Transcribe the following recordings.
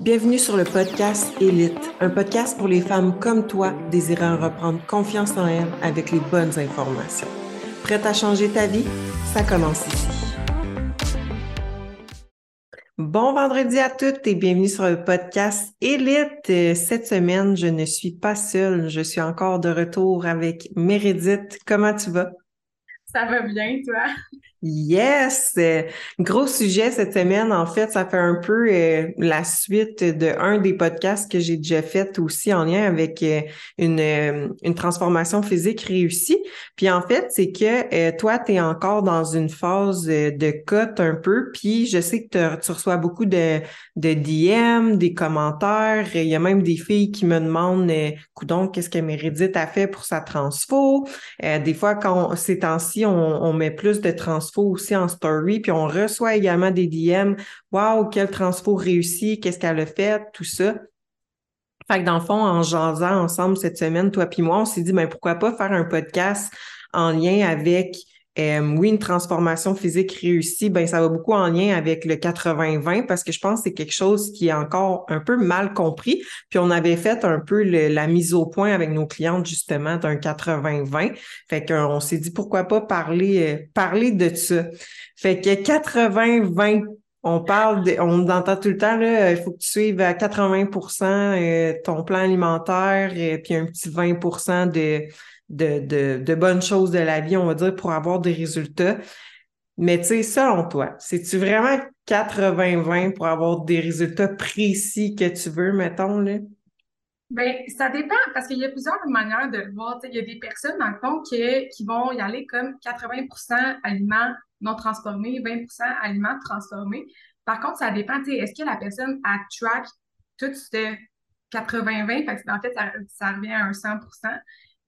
Bienvenue sur le podcast Élite, un podcast pour les femmes comme toi désirant reprendre confiance en elles avec les bonnes informations. Prête à changer ta vie? Ça commence ici. Bon vendredi à toutes et bienvenue sur le podcast Élite. Cette semaine, je ne suis pas seule, je suis encore de retour avec Meredith. Comment tu vas? Ça va bien, toi? Yes! Gros sujet cette semaine. En fait, ça fait un peu euh, la suite de un des podcasts que j'ai déjà fait aussi en lien avec euh, une, euh, une transformation physique réussie. Puis en fait, c'est que toi, tu es encore dans une phase de cote un peu. Puis je sais que tu reçois beaucoup de, de DM, des commentaires. Il y a même des filles qui me demandent coudon, qu'est-ce que Meredith a fait pour sa transfo? des fois, quand ces temps-ci, on, on met plus de transfo aussi en story, puis on reçoit également des DM. Waouh, quel transfo réussi, qu'est-ce qu'elle a fait, tout ça. Fait que dans le fond, en jasant ensemble cette semaine, toi puis moi, on s'est dit, ben pourquoi pas faire un podcast en lien avec euh, oui, une transformation physique réussie, ben ça va beaucoup en lien avec le 80-20 parce que je pense que c'est quelque chose qui est encore un peu mal compris. Puis on avait fait un peu la mise au point avec nos clientes justement d'un 80-20. Fait qu'on s'est dit pourquoi pas parler euh, parler de ça. Fait que 80-20 on parle, de, on entend tout le temps, là, il faut que tu suives à 80% euh, ton plan alimentaire et puis un petit 20% de, de, de, bonnes choses de la vie, on va dire, pour avoir des résultats. Mais tu sais, selon toi, c'est-tu vraiment 80-20 pour avoir des résultats précis que tu veux, mettons, là? Bien, ça dépend parce qu'il y a plusieurs manières de le voir. il y a des personnes, dans le fond, qui, qui vont y aller comme 80% aliments non transformés, 20% aliments transformés. Par contre, ça dépend, est-ce que la personne a track tout ce 80-20? En fait, ça, ça revient à un 100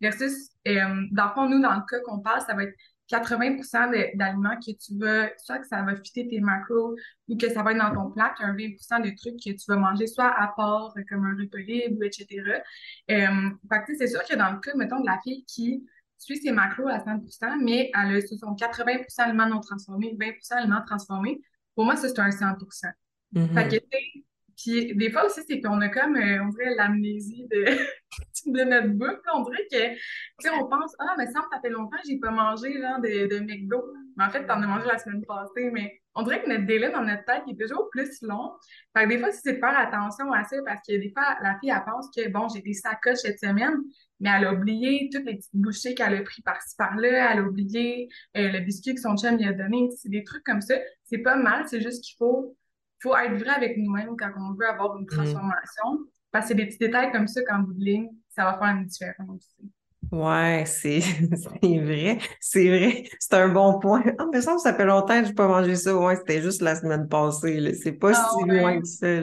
versus, euh, dans le fond, nous, dans le cas qu'on parle, ça va être 80% d'aliments que tu vas, soit que ça va fitter tes macros ou que ça va être dans ton plat, un 20% de trucs que tu vas manger soit à part, comme un repas libre, etc. Euh, fait c'est sûr que dans le cas, mettons, de la fille qui suit ses macros à 100% mais elle a son 80% aliments non transformés, 20% aliments transformés, pour moi, ça, c'est un 100 mm-hmm. Fait que, puis des fois aussi, c'est qu'on a comme, euh, on dirait, l'amnésie de, de notre bouffe. On dirait que, tu sais, on pense, ah, mais ça, ça fait longtemps que j'ai pas mangé là, de, de McDo. Mais en fait, t'en as mangé la semaine passée. Mais on dirait que notre délai dans notre tête est toujours plus long. Fait que des fois, c'est de faire attention à ça parce que des fois, la fille, elle pense que, bon, j'ai des sacoches cette semaine, mais elle a oublié toutes les petites bouchées qu'elle a pris par-ci par-là. Elle a oublié euh, le biscuit que son chum lui a donné. C'est des trucs comme ça. C'est pas mal, c'est juste qu'il faut faut être vrai avec nous-mêmes quand on veut avoir une mm. transformation. Parce que des petits détails comme ça, quand vous de ça va faire une différence aussi. Ouais, c'est vrai. C'est vrai. C'est un bon point. Ah, mais ça, ça fait longtemps que je n'ai pas mangé ça. Ouais, c'était juste la semaine passée. C'est pas ah si loin que ça.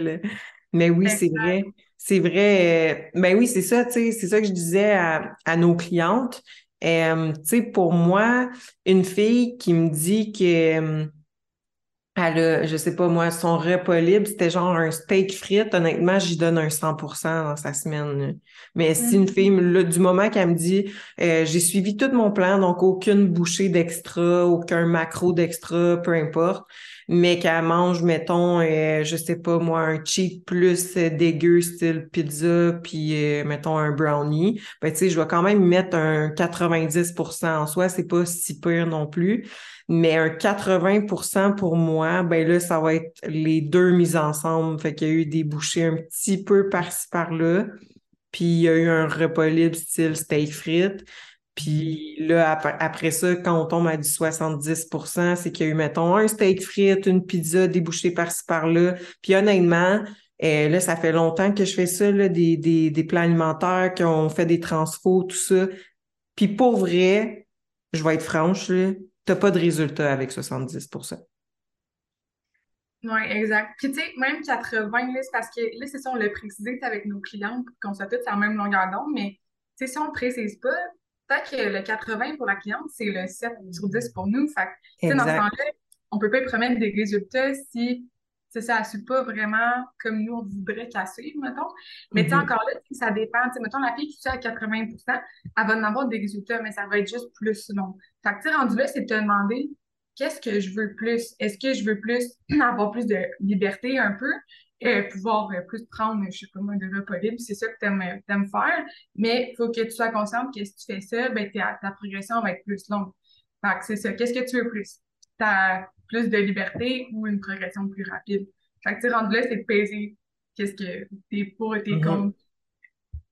Mais oui, c'est vrai. C'est vrai. Ben oui, c'est ça, tu sais, c'est ça que je disais à, nos clientes. Euh, tu sais, pour moi, une fille qui me dit que elle a, je sais pas moi, son repas libre, c'était genre un steak frites. Honnêtement, j'y donne un 100% dans sa semaine. Mais si une fille, là, du moment qu'elle me dit, euh, j'ai suivi tout mon plan, donc aucune bouchée d'extra, aucun macro d'extra, peu importe, mais qu'elle mange, mettons, euh, je sais pas moi, un cheat plus euh, dégueu style pizza, puis mettons un brownie, ben tu sais, je vais quand même mettre un 90% en soi, c'est pas si pire non plus. Mais un 80% pour moi, ben là, ça va être les deux mises ensemble. Fait qu'il y a eu des bouchées un petit peu par-ci par-là. Puis il y a eu un repas libre style steak frites. Puis là, après, ça, quand on tombe à du 70% c'est qu'il y a eu, mettons, un steak frites, une pizza, des bouchées par-ci par-là. Puis honnêtement, eh, là, ça fait longtemps que je fais ça, là, des, des, des plans alimentaires, qu'on fait des transfos, tout ça. Puis pour vrai, je vais être franche, là, tu n'as pas de résultat avec 70 oui, exact. Puis, tu sais, même 80, c'est parce que là, c'est ça, on l'a précisé avec nos clients pour qu'on soit tous à la même longueur d'onde, mais tu sais, si on ne précise pas, peut-être que le 80 pour la cliente, c'est le 7 sur 10 pour nous. Fait que, dans ce temps-là, on ne peut pas promettre des résultats si c'est ça, elle suit pas vraiment comme nous, on voudrait qu'elle suive, mettons. Mais mm-hmm. encore là, ça dépend. Mettons, la fille qui suit à 80% elle va en avoir des résultats, mais ça va être juste plus long. Fait que, tu rendu là, c'est de te demander qu'est-ce que je veux plus? Est-ce que je veux plus avoir plus de liberté un peu? euh, pouvoir euh, plus prendre, je sais pas moi, de repas libre, c'est ça que tu aimes, faire, mais il faut que tu sois consciente que si tu fais ça, ben, ta progression va être plus longue. Fait que c'est ça. Qu'est-ce que tu veux plus? T'as plus de liberté ou une progression plus rapide? Fait que, tu rendu là, c'est de peser qu'est-ce que t'es pour et t'es mm-hmm. contre.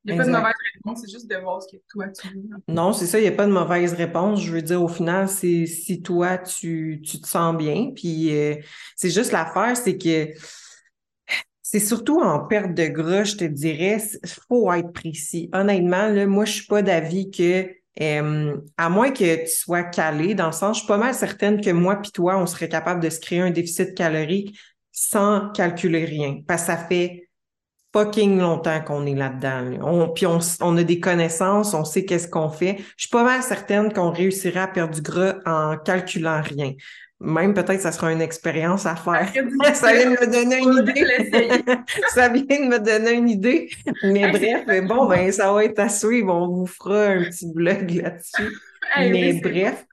Il n'y a pas de mauvaise réponse, c'est juste de voir ce que toi tu veux. Non, c'est ça, il n'y a pas de mauvaise réponse. Je veux dire, au final, c'est si toi tu, tu te sens bien. Puis euh, c'est juste l'affaire, c'est que c'est surtout en perte de gras, je te dirais, il faut être précis. Honnêtement, là, moi, je suis pas d'avis que euh, à moins que tu sois calé, dans le sens, je suis pas mal certaine que moi puis toi, on serait capable de se créer un déficit calorique sans calculer rien. Parce que ça fait fucking longtemps qu'on est là-dedans. On, puis on, on, a des connaissances, on sait qu'est-ce qu'on fait. Je suis pas mal certaine qu'on réussirait à perdre du gras en calculant rien. Même peut-être ça sera une expérience à faire. ça vient de me donner une idée. ça vient de me donner une idée. Mais bref, bon, ben ça va être à suivre. On vous fera un petit blog là-dessus. Mais bref,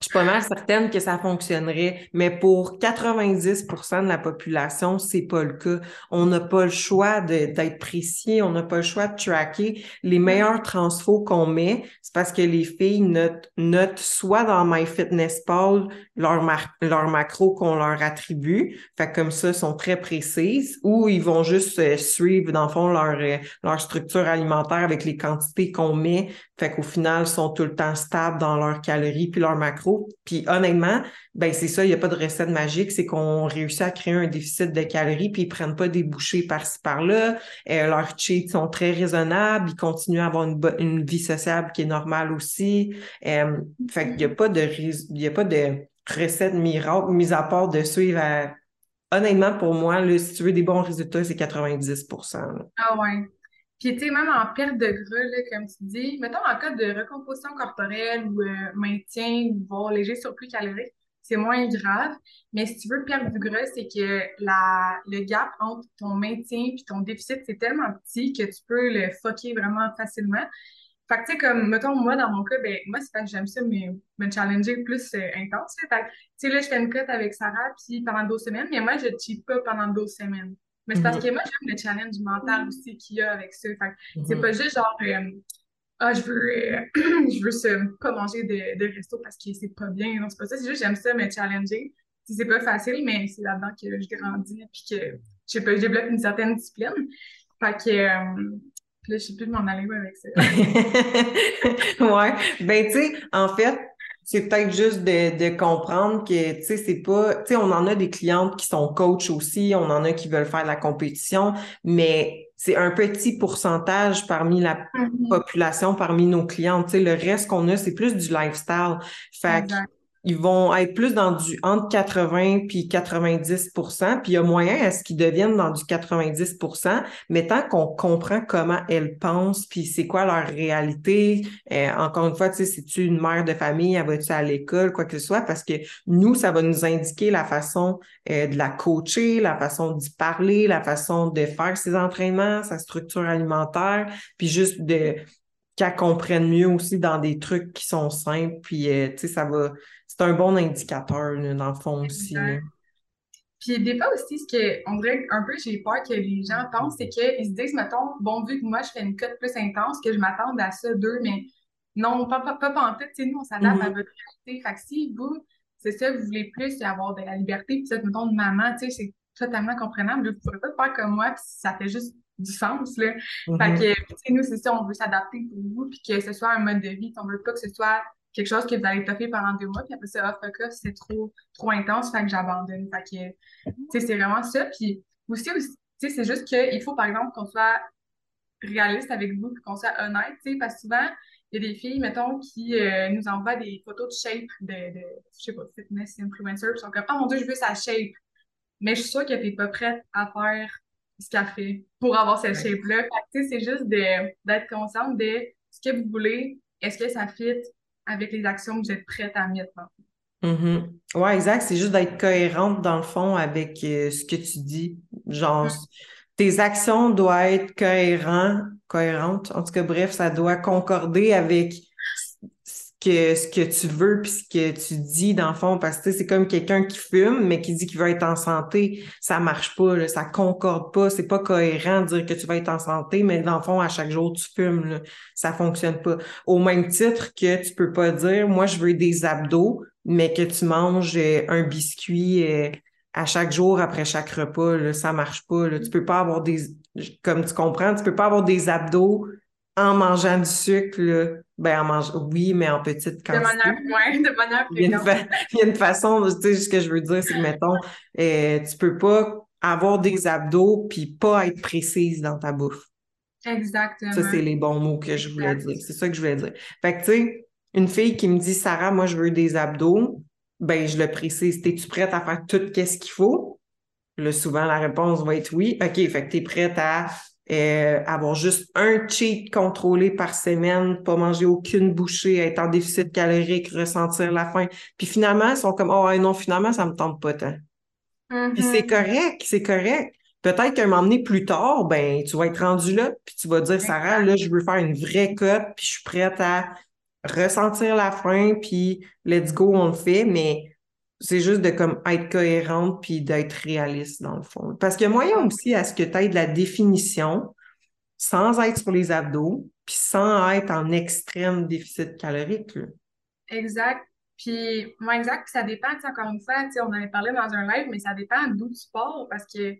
je suis pas mal certaine que ça fonctionnerait, mais pour 90% de la population, c'est pas le cas. On n'a pas le choix d'être précis, on n'a pas le choix de tracker. Les meilleurs transfos qu'on met, c'est parce que les filles notent, notent soit dans MyFitnessPal leur, leur macro qu'on leur attribue, fait comme ça, sont très précises, ou ils vont juste euh, suivre, dans le fond, leur, euh, leur structure alimentaire avec les quantités qu'on met, fait qu'au final, ils sont tout le temps stables dans leurs calories puis leurs macros. Puis honnêtement, ben c'est ça, il n'y a pas de recette magique, c'est qu'on réussit à créer un déficit de calories puis ils prennent pas des bouchées par-ci par-là. Euh, leurs cheats sont très raisonnables, ils continuent à avoir une, une vie sociable qui est normale aussi. Euh, fait qu'il n'y a pas de il y a pas de recette miracle, mis à part de suivre Honnêtement, pour moi, là, si tu veux des bons résultats, c'est 90% Ah ouais. Puis, tu sais, même en perte de gras, là, comme tu dis, mettons en cas de recomposition corporelle ou euh, maintien, voire léger surplus calorique, c'est moins grave. Mais si tu veux perdre du gras, c'est que la, le gap entre ton maintien et ton déficit, c'est tellement petit que tu peux le fucker vraiment facilement. Fait que, tu sais, comme, mettons, moi, dans mon cas, ben, moi, c'est parce que j'aime ça, mais me challenger plus euh, intense. Fait que, tu sais, là, je fais une cote avec Sarah, puis pendant 12 semaines, mais moi, je cheat pas pendant 12 semaines. Mais c'est parce mhm. que moi, j'aime le challenge mental aussi qu'il y a avec ça. Fait c'est mhm. pas juste genre, euh, ah, je veux, euh, je veux pas manger de, de resto parce que c'est pas bien. Non, c'est pas ça. C'est juste, j'aime ça me challenger. C'est pas facile, mais c'est là-dedans que je grandis puis que, je sais pas, je développe une certaine discipline. Fait que, euh, là, je sais plus m'en aller avec ça. ouais. Ben, tu sais, en fait, c'est peut-être juste de, de, comprendre que, tu sais, c'est pas, tu sais, on en a des clientes qui sont coachs aussi, on en a qui veulent faire de la compétition, mais c'est un petit pourcentage parmi la mm-hmm. population, parmi nos clientes. Tu sais, le reste qu'on a, c'est plus du lifestyle. Fait ils vont être plus dans du entre 80 puis 90% puis il y a moyen à ce qu'ils deviennent dans du 90% mais tant qu'on comprend comment elles pensent puis c'est quoi leur réalité, euh, encore une fois, tu sais, si tu une mère de famille, elle va-tu à l'école, quoi que ce soit, parce que nous, ça va nous indiquer la façon euh, de la coacher, la façon d'y parler, la façon de faire ses entraînements, sa structure alimentaire, puis juste de qu'elle comprenne mieux aussi dans des trucs qui sont simples, puis euh, tu sais, ça va c'est un bon indicateur, dans le fond aussi. Puis des fois aussi, ce que on dirait un peu, j'ai peur que les gens pensent, c'est qu'ils se disent, mettons, bon, vu que moi je fais une cote plus intense, que je m'attends à ça d'eux, mais non, pas, pas, pas, en fait, nous, on s'adapte à mm-hmm. votre réalité. Fait que si vous, c'est ça, vous voulez plus avoir de la liberté, puis ça, mettons, de maman, tu sais, c'est totalement compréhensible. Vous ne pourrez pas faire comme moi, puis ça fait juste du sens, là. Fait mm-hmm. que, nous, c'est ça, on veut s'adapter pour vous, puis que ce soit un mode de vie, on veut pas que ce soit quelque chose que vous allez toffer pendant deux mois, puis après ça, off fuck c'est trop, trop intense, fait que j'abandonne. Fait que, tu sais, c'est vraiment ça. Puis aussi, tu sais, c'est juste qu'il faut, par exemple, qu'on soit réaliste avec vous, puis qu'on soit honnête, tu sais, parce que souvent, il y a des filles, mettons, qui euh, nous envoient des photos de shape de, de je sais pas, fitness influencer, puis sont comme, oh mon dieu, je veux sa shape. Mais je suis sûre que t'es pas prête à faire ce qu'elle fait pour avoir cette shape-là. tu sais, c'est juste d'être consciente de ce que vous voulez, est-ce que ça fit avec les actions que vous êtes prête à mettre. Mm Oui, exact. C'est juste d'être cohérente dans le fond avec euh, ce que tu dis. Genre, mm. tes actions doivent être cohérentes, cohérentes. En tout cas, bref, ça doit concorder avec que ce que tu veux puis ce que tu dis dans le fond parce que c'est comme quelqu'un qui fume mais qui dit qu'il veut être en santé. Ça marche pas là, ça concorde pas. C'est pas cohérent de dire que tu vas être en santé mais dans le fond à chaque jour tu fumes là, ça fonctionne pas. Au même titre que tu peux pas dire moi je veux des abdos mais que tu manges euh, un biscuit euh, à chaque jour après chaque repas là, ça marche pas là. tu peux pas avoir des comme tu comprends tu peux pas avoir des abdos en mangeant du sucre, là, ben en mange... oui, mais en petite quantité. De manière, ouais, de manière il, y a une fa... il y a une façon, tu sais, ce que je veux dire, c'est que, mettons, euh, tu peux pas avoir des abdos puis pas être précise dans ta bouffe. Exactement. Ça, c'est les bons mots que je voulais dire. C'est ça que je voulais dire. Fait que, tu sais, une fille qui me dit, Sarah, moi, je veux des abdos, ben, je le précise. Es-tu prête à faire tout ce qu'il faut? Là, souvent, la réponse va être oui. OK, fait que tu es prête à euh, avoir juste un cheat contrôlé par semaine, pas manger aucune bouchée, être en déficit calorique, ressentir la faim. Puis finalement, ils sont comme Oh non, finalement, ça me tente pas tant. Puis c'est Mm-hmm. correct, c'est correct. Peut-être qu'à un moment donné, plus tard, ben, tu vas être rendu là, puis tu vas dire, Sarah, là, je veux faire une vraie cote, puis je suis prête à ressentir la faim, puis let's go, on le fait, mais c'est juste de comme être cohérente puis d'être réaliste dans le fond. Parce qu'il y a moyen aussi à ce que tu aies de la définition sans être sur les abdos puis sans être en extrême déficit calorique. là. Exact. Puis, moi, exact, puis ça dépend, encore une fois, on avait parlé dans un live, mais ça dépend d'où tu pars, parce que,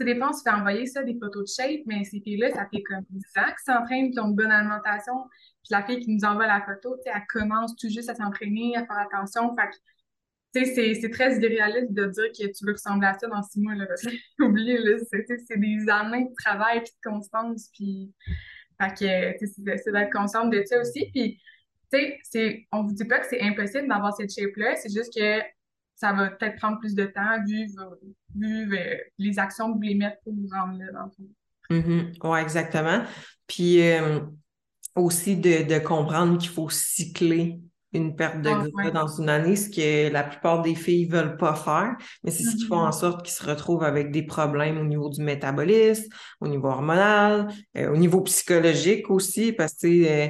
des fois, on se fait envoyer ça, des photos de shape, mais ces filles-là, ça fait comme 10 ans qu'ils s'entraînent, qui ont une bonne alimentation, puis la fille qui nous envoie la photo, elle commence tout juste à s'entraîner, à faire attention, fait c'est, très irréaliste de dire que tu veux ressembler à ça dans six mois, là, parce que, oublie, c'est, des années de travail, puis de constance, puis, fait que, c'est, d'être consciente de ça aussi, puis, tu sais, on vous dit pas que c'est impossible d'avoir cette shape-là, c'est juste que ça va peut-être prendre plus de temps vu, vu euh, les actions que vous voulez mettre pour vous rendre là, dans le. Mhm. Ouais, exactement. Puis euh, aussi de comprendre qu'il faut cycler une perte de Ah, gras dans une année, ce que la plupart des filles veulent pas faire, mais c'est ce qui fait Mhm. en sorte qu'ils se retrouvent avec des problèmes au niveau du métabolisme, au niveau hormonal, euh, au niveau psychologique aussi, parce que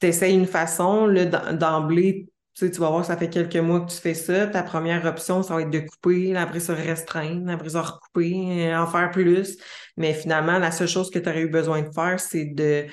tu essayes une façon, d'emblée, tu sais, tu vas voir, ça fait quelques mois que tu fais ça. Ta première option, ça va être de couper, après ça restreindre, après ça recouper, euh, en faire plus. Mais finalement, la seule chose que tu aurais eu besoin de faire, c'est de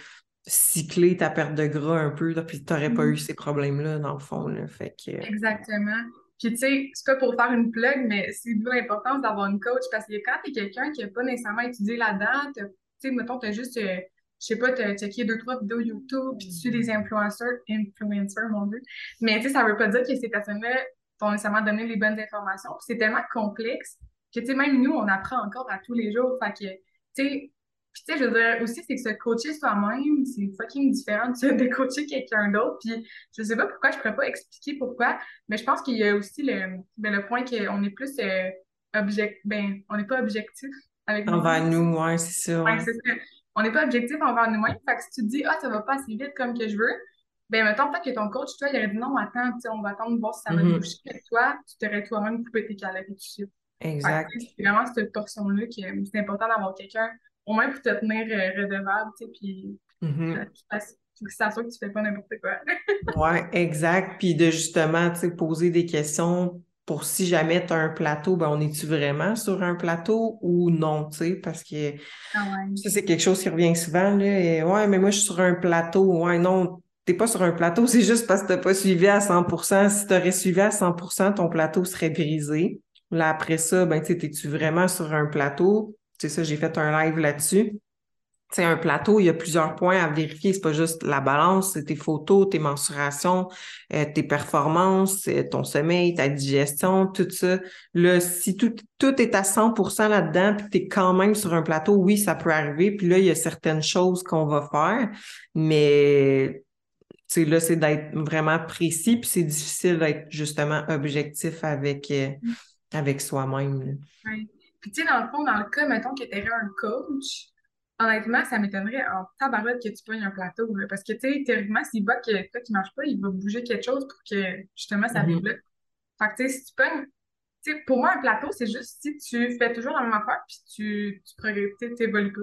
cycler ta perte de gras un peu, là, puis tu n'aurais pas eu ces problèmes-là, dans le fond. Là. Fait que, Exactement. Puis, tu sais, c'est pas pour faire une plug, mais c'est d'où l'importance d'avoir une coach parce que quand t'es quelqu'un qui a pas nécessairement étudié là-dedans, tu sais, mettons, t'as juste, euh, je sais pas, t'as checké deux, trois vidéos YouTube, puis tu suis des influenceurs, influencers, mon Dieu. Mais, tu sais, ça veut pas dire que ces personnes-là t'ont nécessairement donné les bonnes informations. Puis c'est tellement complexe que, tu sais, même nous, on apprend encore à tous les jours. Fait que, tu sais, puis, tu sais, je veux dire, aussi, c'est que se coacher soi-même, c'est fucking différent de de coacher quelqu'un d'autre. Puis, je sais pas pourquoi, je pourrais pas expliquer pourquoi, mais je pense qu'il y a aussi le, ben, le point qu'on est plus euh, object, ben, on n'est pas objectif avec envers nous, ouais, c'est ça. Ouais, c'est ça. On n'est pas objectif envers nous-mêmes. Fait que si tu te dis, ah, ça va pas assez vite comme que je veux, ben, mettons, peut-être que ton coach, toi, il aurait dit, non, attends, tu sais, on va attendre de voir si ça va te Mhm. boucher. Mais toi, tu t'aurais toi-même coupé tes calories tout. Fait que, Exact. tu sais, c'est vraiment cette portion-là que c'est important d'avoir quelqu'un, au moins pour te tenir euh, redevable, tu sais, puis fasse- faut que ça soit que tu fais pas n'importe quoi. Ouais, exact. Puis de justement, tu sais, poser des questions pour si jamais tu as un plateau, ben on est-tu vraiment sur un plateau ou non, tu sais, parce que Ah ouais. ça, c'est quelque chose qui revient souvent, là. Et, ouais, mais moi, je suis sur un plateau. Ouais, non, t'es pas sur un plateau, c'est juste parce que t'as pas suivi à 100% Si tu aurais suivi à 100% ton plateau serait brisé. Là, après ça, ben, tu sais, t'es-tu vraiment sur un plateau? Sais, ça, j'ai fait un live là-dessus. Sais, un plateau, il y a plusieurs points à vérifier. C'est pas juste la balance, c'est tes photos, tes mensurations, euh, tes performances, euh, ton sommeil, ta digestion, tout ça. Là, si tout, tout est à 100% là-dedans, puis t'es quand même sur un plateau, oui, ça peut arriver. Puis là, il y a certaines choses qu'on va faire, mais sais, là, c'est d'être vraiment précis, puis c'est difficile d'être justement objectif avec, euh, avec soi-même. là. Puis, tu sais, dans le fond, dans le cas, mettons que tu un coach, honnêtement, ça m'étonnerait en tabarouette que tu pognes un plateau. là. parce que, tu sais, théoriquement, s'il voit que toi qui marche pas, il va bouger quelque chose pour que, justement, ça Mhm. débloque. Fait que, tu sais, si tu pognes, tu sais, pour moi, un plateau, c'est juste si tu fais toujours la même affaire, puis tu, tu progresses, tu t'évolues pas.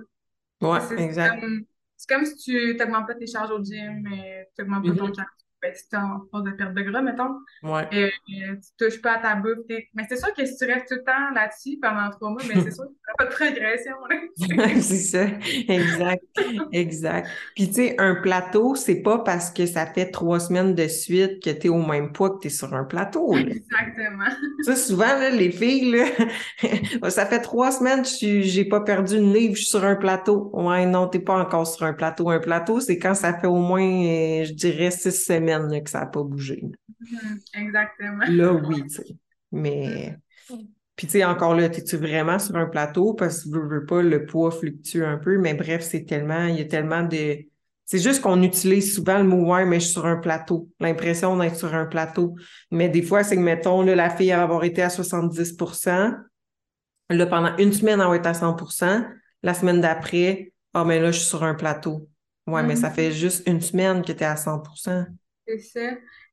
Ouais, c'est exact. comme, c'est comme si tu n'augmentes pas tes charges au gym, mais tu n'augmentes pas ton Mhm. cardio. Ben, si t'es en phase de perte de gras, mettons, Ouais. euh, euh, tu touches pas à ta bouffe. Mais c'est sûr que si tu restes tout le temps là-dessus pendant trois mois, ben, c'est sûr que tu pas de progression. c'est ça, exact, exact. Puis tu sais, un plateau, c'est pas parce que ça fait trois semaines de suite que tu es au même poids que tu es sur un plateau. là. Exactement. Ça, souvent, là, les filles, là, ça fait trois semaines que j'ai pas perdu une livre, je suis sur un plateau. Ouais, non, t'es pas encore sur un plateau. Un plateau, c'est quand ça fait au moins, euh, je dirais, six semaines là, que ça n'a pas bougé. Mhm, Exactement. Là, oui, tu sais. Mais, puis tu sais, encore là, es-tu vraiment sur un plateau? Parce que, veux, veux pas, le poids fluctue un peu, mais bref, c'est tellement, il y a tellement de... C'est juste qu'on utilise souvent le mot « ouais, mais je suis sur un plateau », l'impression d'être sur un plateau. Mais des fois, c'est que, mettons, là, la fille elle va avoir été à 70% là, pendant une semaine, elle va être à 100% la semaine d'après, « ah, mais là, je suis sur un plateau ». Ouais, mais ça Mhm. fait juste une semaine que tu es à 100 C'est ça.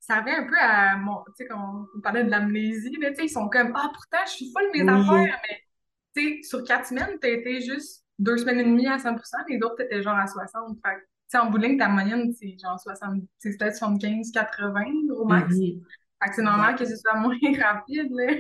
Ça revient un peu à mon, tu sais, quand on parlait de l'amnésie, là, tu sais, ils sont comme, ah, pourtant, je suis full mes Oui. affaires, mais, tu sais, sur quatre semaines, t'as été juste deux semaines et demie à 100%, les autres, t'étais genre à 60. Fait tu sais, en bout de ligne, ta moyenne, c'est genre 60, c'est peut-être 75, 80 au max. Mhm. Fait que c'est normal que ce soit moins rapide, là.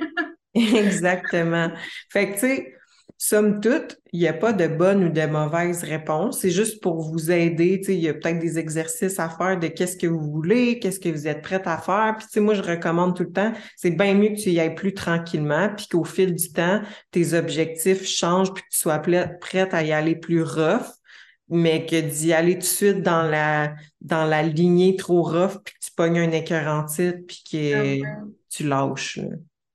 Exactement. Fait que, tu sais, somme toute, il n'y a pas de bonne ou de mauvaise réponse. C'est juste pour vous aider. Il y a peut-être des exercices à faire de qu'est-ce que vous voulez, qu'est-ce que vous êtes prête à faire. Puis, moi, je recommande tout le temps, c'est bien mieux que tu y ailles plus tranquillement, puis qu'au fil du temps, tes objectifs changent, puis que tu sois prête à y aller plus rough, mais que d'y aller tout de suite dans la, dans la lignée trop rough, puis que tu pognes un écœur en titre, puis que euh, tu lâches.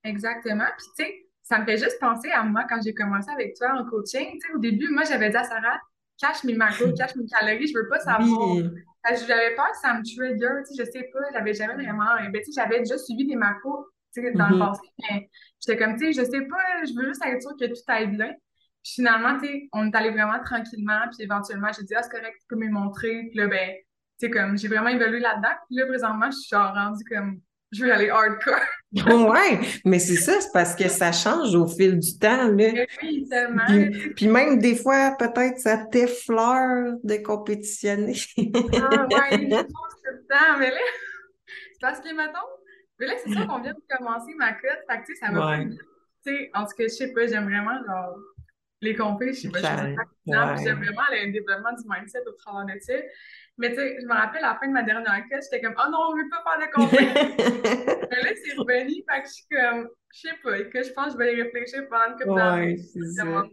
Exactement. Puis, tu sais, ça me fait juste penser à moi quand j'ai commencé avec toi en coaching. Au début, moi, j'avais dit à Sarah, cache mes macros, cache mes calories, je veux pas savoir. Oui. J'avais peur que ça me trigger, je sais pas, j'avais jamais vraiment. Ben, tu sais, j'avais déjà suivi des macros, dans le Mhm. passé, mais j'étais comme, tu sais, je sais pas, je veux juste être sûre que tout aille bien. Puis finalement, tu sais, on est allé vraiment tranquillement, puis éventuellement, j'ai dit, ah, c'est correct, tu peux me montrer. Puis là, ben, tu sais, comme, j'ai vraiment évolué là-dedans. Puis là, présentement, je suis genre rendue comme, je veux aller hardcore. Ouais, mais c'est ça, c'est parce que ça change au fil du temps, là. Oui, tellement. Puis, puis même des fois, peut-être ça t'effleure de compétitionner. Ah, ouais, je pense tout le temps. Mais là, c'est parce que, mettons, mais là, c'est ça qu'on vient de commencer ma cote. Fait que, tu sais, ça va Ouais. en tout cas, je sais pas, j'aime vraiment, genre, les compés, je sais pas, je. Puis j'aime vraiment le développement du mindset au travers de ça. Mais tu sais, je me rappelle à la fin de ma dernière cote, j'étais comme, oh non, on veut pas faire de compé. Mais là, c'est revenu, fait que je suis comme, je sais pas, que je pense que je vais y réfléchir pendant une couple d'années. Ouais, va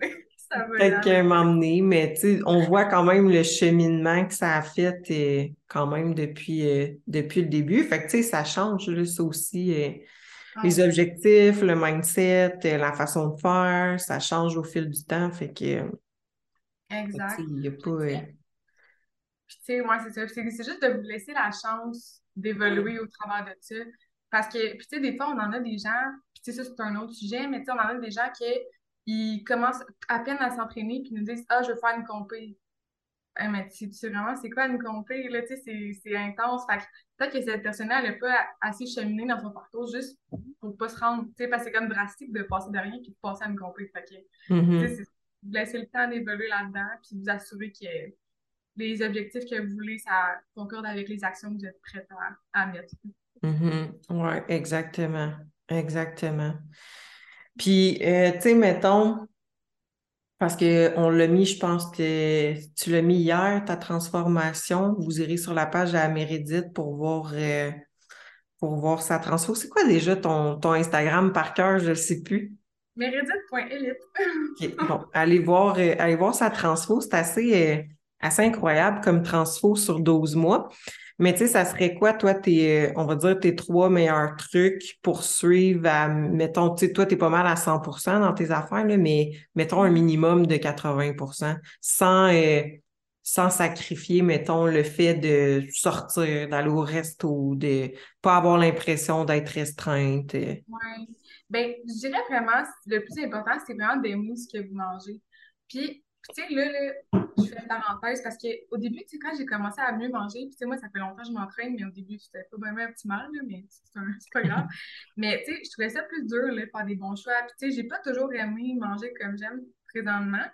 Peut-être qu'à un moment donné, mais tu sais, on voit quand même le cheminement que ça a fait euh, quand même depuis, euh, depuis le début. Fait que tu sais, ça change, là, ça aussi. euh, Ah, les objectifs, le mindset, la façon de faire, ça change au fil du temps. Fait que, fait Exact. il y a pas. Puis, tu sais, ouais, c'est ça. C'est juste de vous laisser la chance d'évoluer au travers de ça. Parce que, puis, tu sais, des fois, on en a des gens, puis, tu sais, ça, c'est un autre sujet, mais tu sais, on en a des gens qui ils commencent à peine à s'entraîner, puis nous disent Ah, je veux faire une compé. Eh, mais tu sais vraiment, c'est quoi une compé? Là, tu sais, c'est intense. Fait que peut-être que cette personne-là, elle n'a pas assez cheminé dans son parcours juste pour pas se rendre, tu sais, parce que c'est comme drastique de passer de rien puis de passer à une compé. Fait que, tu mhm. sais, c'est vous laisser le temps d'évoluer là-dedans, puis vous assurer que les objectifs que vous voulez, ça concorde avec les actions que vous êtes prêts à, à mettre. Mhm. Ouais, exactement. Exactement. Puis, euh, tu sais, mettons, parce que on l'a mis, je pense que tu l'as mis hier, ta transformation. Vous irez sur la page à Mérédith pour voir, euh, pour voir sa transfo. C'est quoi déjà ton, ton Instagram par cœur? Je ne sais plus. Meredith.elite. Ok, Bon, allez voir, euh, allez voir sa transfo. C'est assez, assez incroyable comme transfo sur 12 mois. Mais tu sais, ça serait quoi, toi, tes, on va dire, tes trois meilleurs trucs pour suivre à, mettons, tu sais, toi, t'es pas mal à 100% dans tes affaires, là, mais mettons un minimum de 80 sans, euh, sans sacrifier, mettons, le fait de sortir, d'aller au resto, de pas avoir l'impression d'être restreinte. euh. Ouais. Ben, je dirais vraiment, le plus important, c'est vraiment d'aimer ce que vous mangez. Puis, tu sais, là, là, je fais une parenthèse parce qu'au début, tu sais, quand j'ai commencé à mieux manger, puis tu sais, moi, ça fait longtemps que je m'entraîne, mais au début, c'était pas vraiment optimal, là, mais c'est pas grave. Mais, tu sais, je trouvais ça plus dur, là, de faire des bons choix. Puis, tu sais, j'ai pas toujours aimé manger comme j'aime présentement.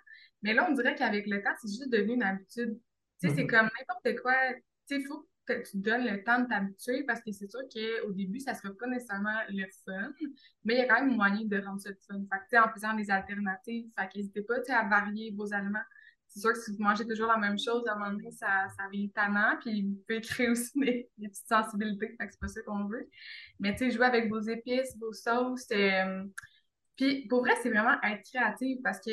Mais là, on dirait qu'avec le temps, c'est juste devenu une habitude. Tu sais, c'est Mhm. comme n'importe quoi. Tu sais, faut, que tu donnes le temps de t'habituer parce que c'est sûr qu'au début, ça ne sera pas nécessairement le fun, mais il y a quand même moyen de rendre ça fun. Fait que, en faisant des alternatives, fait n'hésitez pas à varier vos aliments. C'est sûr que si vous mangez toujours la même chose, à un moment donné, ça, ça devient tannant, puis vous pouvez créer aussi des, petites sensibilités, fait que c'est pas ça qu'on veut. Mais tu sais, jouer avec vos épices, vos sauces, euh, puis pour vrai, c'est vraiment être créatif parce que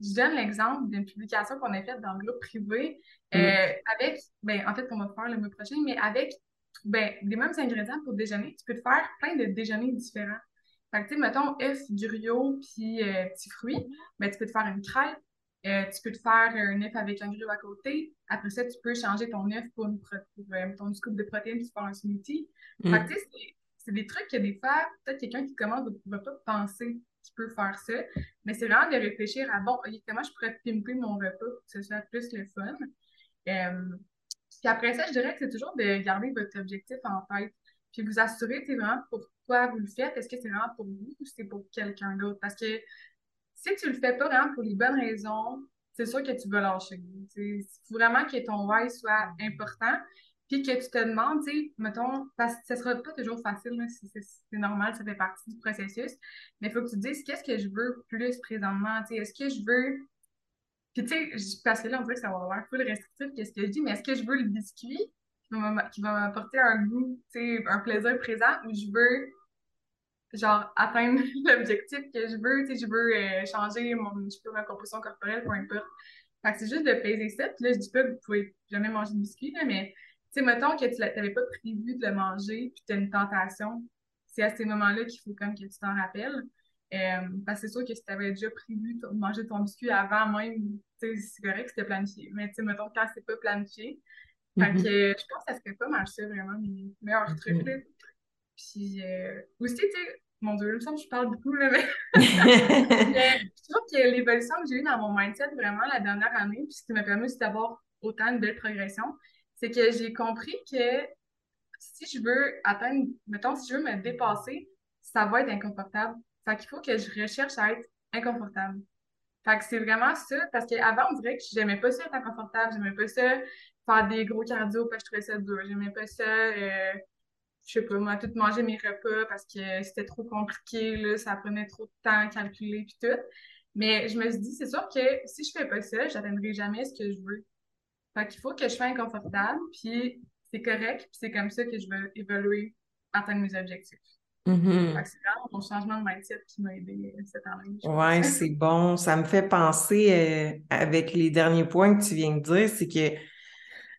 je donne l'exemple d'une publication qu'on a faite dans le groupe privé euh, mm. avec, ben, en fait, qu'on va faire le mois prochain, mais avec ben, les mêmes ingrédients pour déjeuner. Tu peux te faire plein de déjeuners différents. Fait que, tu sais, mettons, œuf, gruau, puis euh, petits fruits, ben, tu peux te faire une crêpe, euh, tu peux te faire un œuf avec un gruau à côté. Après ça, tu peux changer ton œuf pour, une pour ton scoop de protéines puis faire un smoothie. Mm. Fait que, tu sais, c'est des trucs que des fois, peut-être quelqu'un qui commence ne va pas penser qui peut faire ça. Mais c'est vraiment de réfléchir à, bon, comment je pourrais pimper mon repas pour que ce soit plus le fun. Euh, puis après ça, je dirais que c'est toujours de garder votre objectif en tête. Puis vous assurer, c'est vraiment pourquoi vous le faites. Est-ce que c'est vraiment pour vous ou c'est pour quelqu'un d'autre? Parce que si tu le fais pas vraiment pour les bonnes raisons, c'est sûr que tu vas lâcher. Il faut vraiment que ton why soit important. Puis que tu te demandes, tu sais, mettons, parce que ce sera pas toujours facile, c'est normal, ça fait partie du processus, mais il faut que tu te dises qu'est-ce que je veux plus présentement, tu sais, est-ce que je veux. Puis tu sais, parce que là, on dirait que ça va avoir full restrictif, qu'est-ce que je dis, mais est-ce que je veux le biscuit qui va m'apporter un goût, tu sais, un plaisir présent, ou je veux genre atteindre l'objectif que je veux, tu sais, je veux euh, changer mon, je ma composition corporelle, peu importe. Fait que c'est juste de peser ça, puis là, je dis pas que vous pouvez jamais manger de biscuit, là, mais sais, mettons que tu n'avais pas prévu de le manger, puis tu as une tentation, c'est à ces moments-là qu'il faut comme que tu t'en rappelles. Euh, parce que c'est sûr que si tu avais déjà prévu de manger ton biscuit avant même, c'est correct, c'était planifié. Mais tu sais, mettons, quand c'est pas planifié, fait que mm-hmm. je pense que ça serait pas mal ça, vraiment, mes meilleurs trucs, là. Puis euh, aussi, tu sais, mon Dieu, le sens je parle beaucoup, là, mais... je trouve que l'évolution que j'ai eue dans mon mindset, vraiment, la dernière année, puis ce qui m'a permis aussi d'avoir autant de belles progressions, c'est que j'ai compris que si je veux atteindre, mettons, si je veux me dépasser, ça va être inconfortable. Fait qu'il faut que je recherche à être inconfortable. Fait que c'est vraiment ça, parce qu'avant, on dirait que j'aimais pas ça être inconfortable, j'aimais pas ça faire des gros cardio parce que je trouvais ça dur, j'aimais pas ça, euh, je sais pas, moi, tout manger mes repas parce que c'était trop compliqué, là, ça prenait trop de temps à calculer puis tout. Mais je me suis dit, c'est sûr que si je fais pas ça, j'atteindrai jamais ce que je veux. Fait qu'il faut que je sois inconfortable, puis c'est correct, puis c'est comme ça que je veux évoluer, atteindre mes objectifs. Mm-hmm. c'est vraiment mon changement de mindset qui m'a aidé euh, cette année. Oui, c'est bon. Ça me fait penser euh, avec les derniers points que tu viens de dire, c'est que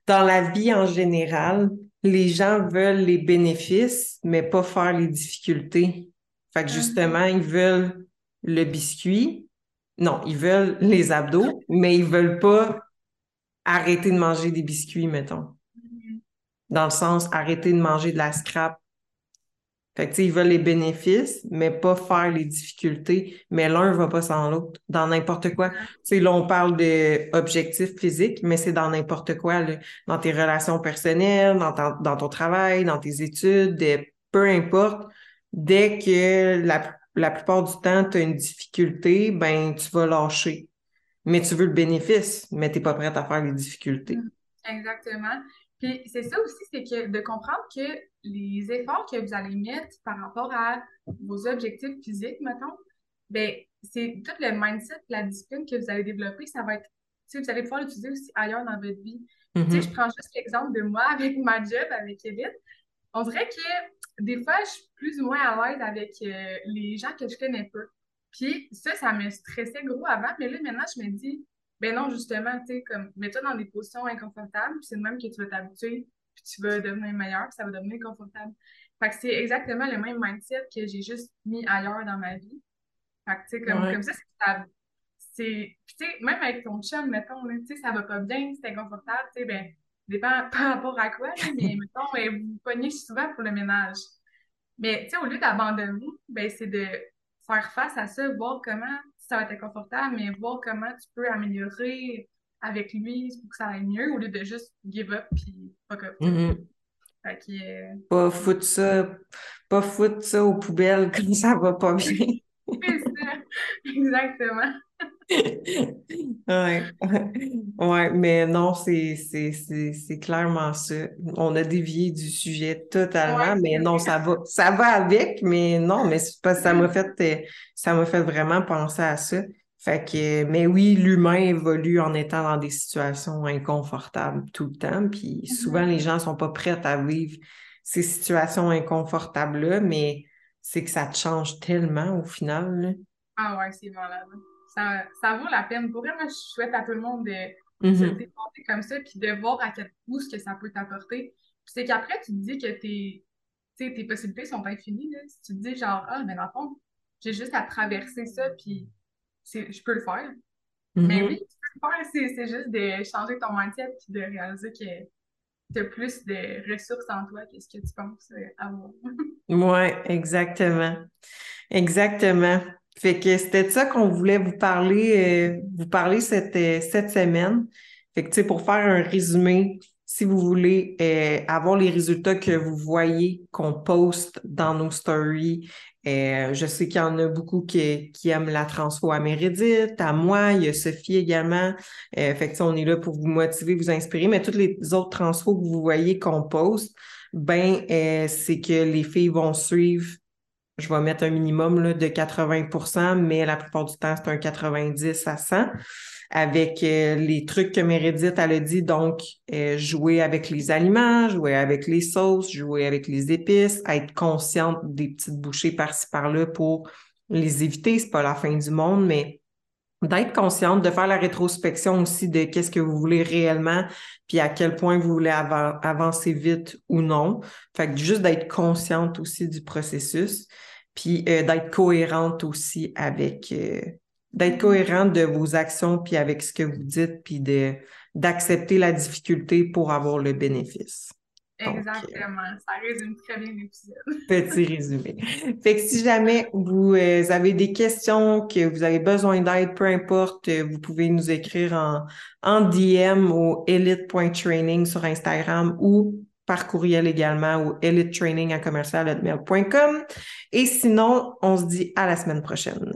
dans la vie en général, les gens veulent les bénéfices, mais pas faire les difficultés. Fait que mm-hmm. justement, ils veulent le biscuit. Non, ils veulent les abdos, mais ils veulent pas arrêter de manger des biscuits, mettons. Dans le sens, arrêter de manger de la scrap. Fait que, tu sais, ils veulent les bénéfices, mais pas faire les difficultés. Mais l'un va pas sans l'autre. Dans n'importe quoi. Tu sais, là, on parle d'objectifs physiques, mais c'est dans n'importe quoi, là. Dans tes relations personnelles, dans, dans ton travail, dans tes études, peu importe. Dès que la, la plupart du temps, tu as une difficulté, ben, tu vas lâcher mais tu veux le bénéfice, mais tu n'es pas prête à faire les difficultés. Mm, exactement. Puis c'est ça aussi, c'est que de comprendre que les efforts que vous allez mettre par rapport à vos objectifs physiques, mettons, ben c'est tout le mindset, la discipline que vous allez développer, ça va être, tu sais, vous allez pouvoir l'utiliser aussi ailleurs dans votre vie. Tu sais, mm-hmm. je prends juste l'exemple de moi avec ma job, avec Edith. On dirait que des fois, je suis plus ou moins à l'aise avec euh, les gens que je connais pas. Puis ça, ça me stressait gros avant, mais là, maintenant, je me dis, ben non, justement, tu sais, comme, mets-toi dans des positions inconfortables, puis c'est le même que tu vas t'habituer, puis tu vas devenir meilleur, puis ça va devenir confortable. Fait que c'est exactement le même mindset que j'ai juste mis ailleurs dans ma vie. Fait que, tu sais, comme, comme ça, c'est Puis, tu sais, même avec ton chum, mettons, tu sais, ça va pas bien, c'est inconfortable, tu sais, ben, dépend par rapport à quoi, mais mettons, vous vous pognez souvent pour le ménage. Mais, tu sais, au lieu d'abandonner, ben, c'est de faire face à ça, voir comment ça va être confortable, mais voir comment tu peux améliorer avec lui pour que ça aille mieux au lieu de juste give up puis fuck up. Mm-hmm. Euh, pas foutre ça, pas foutre ça aux poubelles comme ça va pas bien. C'est ça, exactement. ouais. ouais, mais non, c'est, clairement ça. On a dévié du sujet totalement, Ouais, mais non, ça va, ça va avec, mais non, mais ça m'a fait, euh, ça m'a fait vraiment penser à ça. Fait que, mais oui, l'humain évolue en étant dans des situations inconfortables tout le temps, puis souvent Mhm. les gens sont pas prêts à vivre ces situations inconfortables-là, mais c'est que ça te change tellement au final, là. Ah ouais, c'est malade. Ça, ça vaut la peine. Pour moi, je souhaite à tout le monde de se Mhm. dépasser comme ça, puis de voir à quel point ce que ça peut t'apporter. Puis c'est qu'après, tu te dis que tes, tes possibilités sont infinies. Là. Si tu te dis genre, ah, mais dans le fond, j'ai juste à traverser ça, puis je peux le faire. Mais oui, Mhm. tu peux le faire. C'est, juste de changer ton mindset, puis de réaliser que tu as plus de ressources en toi que ce que tu penses avoir. Ouais, exactement. Exactement. Fait que c'était ça qu'on voulait vous parler, euh, vous parler cette, euh, cette semaine. Fait que, tu sais, pour faire un résumé, si vous voulez euh, avoir les résultats que vous voyez qu'on poste dans nos stories, euh, je sais qu'il y en a beaucoup qui, qui aiment la transfo à Mérédith, à moi, il y a Sophie également. Euh, fait que, on est là pour vous motiver, vous inspirer, mais toutes les autres transfos que vous voyez qu'on poste, ben, c'est que les filles vont suivre je vais mettre un minimum là, de 80% mais la plupart du temps, c'est un 90 à 100 avec euh, les trucs que Meredith elle a dit, donc euh, jouer avec les aliments, jouer avec les sauces, jouer avec les épices, être consciente des petites bouchées par-ci par-là pour les éviter. C'est pas la fin du monde, mais d'être consciente, de faire la rétrospection aussi de qu'est-ce que vous voulez réellement, puis à quel point vous voulez av avancer vite ou non. Fait que juste d'être consciente aussi du processus, puis euh, d'être cohérente aussi avec, euh, d'être cohérente de vos actions, puis avec ce que vous dites, puis d'accepter la difficulté pour avoir le bénéfice. Donc, euh, Exactement. Ça résume très bien l'épisode. Petit résumé. Fait que si jamais vous euh, avez des questions, que vous avez besoin d'aide, peu importe, euh, vous pouvez nous écrire en, en DM au elite.training sur Instagram ou par courriel également au elitetraining à commercial.com. Et sinon, on se dit à la semaine prochaine.